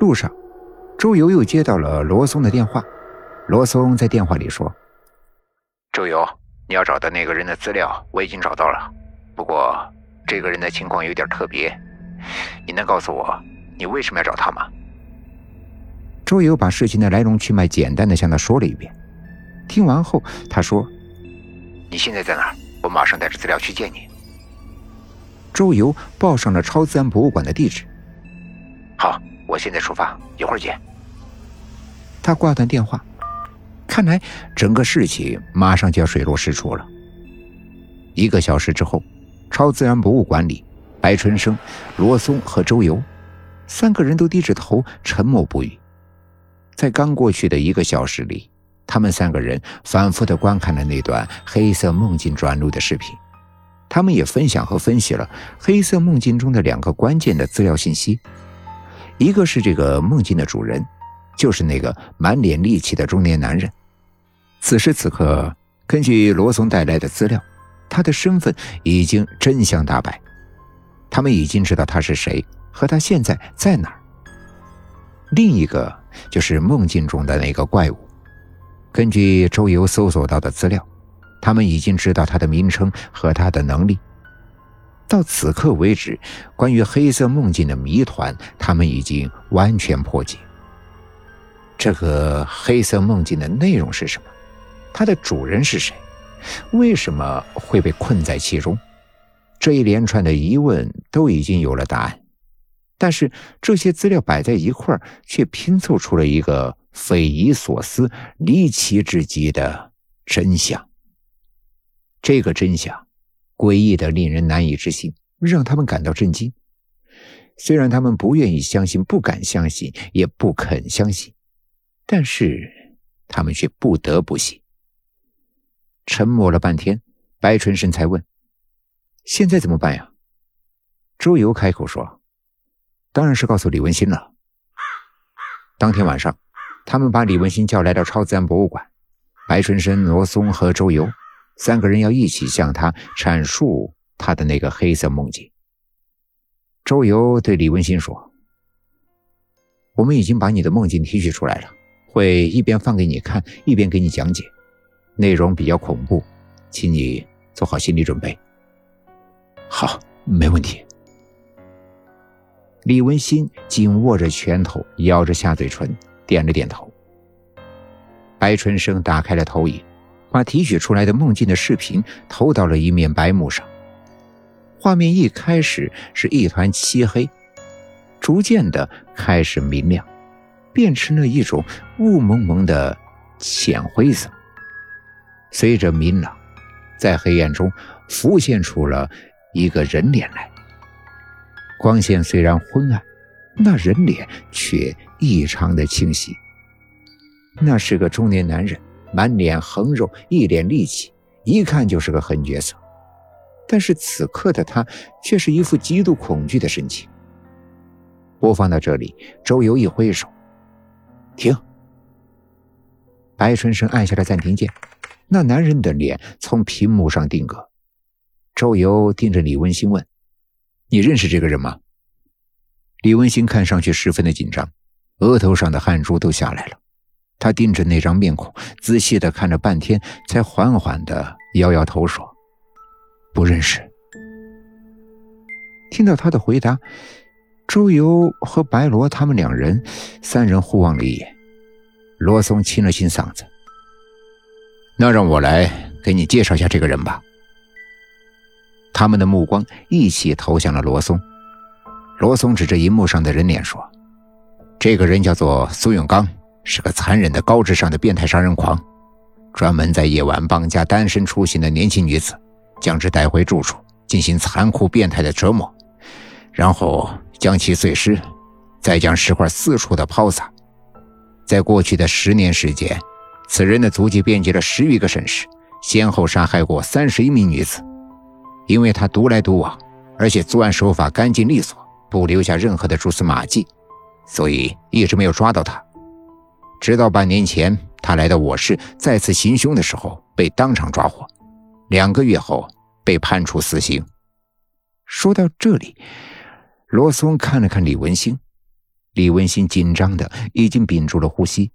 路上，周游又接到了罗松的电话。罗松在电话里说：“周游，你要找的那个人的资料我已经找到了，不过这个人的情况有点特别，你能告诉我你为什么要找他吗？”周游把事情的来龙去脉简单的向他说了一遍。听完后，他说：“你现在在哪儿？我马上带着资料去见你。”周游报上了超自然博物馆的地址。好，我现在出发，一会儿见。他挂断电话，看来整个事情马上就要水落石出了。一个小时之后，超自然博物馆里，白春生、罗松和周游三个人都低着头，沉默不语。在刚过去的一个小时里，他们三个人反复的观看了那段黑色梦境转录的视频。他们也分享和分析了黑色梦境中的两个关键的资料信息，一个是这个梦境的主人，就是那个满脸戾气的中年男人。此时此刻，根据罗松带来的资料，他的身份已经真相大白，他们已经知道他是谁和他现在在哪儿。另一个就是梦境中的那个怪物，根据周游搜索到的资料。他们已经知道他的名称和他的能力。到此刻为止，关于黑色梦境的谜团，他们已经完全破解。这个黑色梦境的内容是什么？它的主人是谁？为什么会被困在其中？这一连串的疑问都已经有了答案，但是这些资料摆在一块，却拼凑出了一个匪夷所思、离奇至极的真相。这个真相，诡异的令人难以置信，让他们感到震惊。虽然他们不愿意相信、不敢相信、也不肯相信，但是他们却不得不信。沉默了半天，白春生才问：“现在怎么办呀？”周游开口说：“当然是告诉李文新了。”当天晚上，他们把李文新叫来到超自然博物馆，白春生、罗松和周游。三个人要一起向他阐述他的那个黑色梦境。周游对李文新说：“我们已经把你的梦境提取出来了，会一边放给你看，一边给你讲解，内容比较恐怖，请你做好心理准备。”好，没问题。李文新紧握着拳头，咬着下嘴唇，点了点头。白春生打开了投影。把提取出来的梦境的视频投到了一面白幕上，画面一开始是一团漆黑，逐渐的开始明亮，变成了一种雾蒙蒙的浅灰色。随着明朗，在黑暗中浮现出了一个人脸来。光线虽然昏暗，那人脸却异常的清晰。那是个中年男人。满脸横肉，一脸戾气，一看就是个狠角色。但是此刻的他却是一副极度恐惧的神情。播放到这里，周游一挥手，停。白春生按下了暂停键，那男人的脸从屏幕上定格。周游盯着李文新问：“你认识这个人吗？”李文新看上去十分的紧张，额头上的汗珠都下来了。他盯着那张面孔，仔细的看了半天，才缓缓的摇摇头说：“不认识。”听到他的回答，周游和白罗他们两人三人互望了一眼。罗松清了清嗓子：“那让我来给你介绍一下这个人吧。”他们的目光一起投向了罗松。罗松指着荧幕上的人脸说：“这个人叫做苏永刚。”是个残忍的、高智商的变态杀人狂，专门在夜晚绑架单身出行的年轻女子，将之带回住处进行残酷变态的折磨，然后将其碎尸，再将尸块四处的抛洒。在过去的十年时间，此人的足迹遍及了十余个省市，先后杀害过三十一名女子。因为他独来独往，而且作案手法干净利索，不留下任何的蛛丝马迹，所以一直没有抓到他。直到半年前，他来到我市再次行凶的时候，被当场抓获。两个月后，被判处死刑。说到这里，罗松看了看李文星，李文新紧张的已经屏住了呼吸。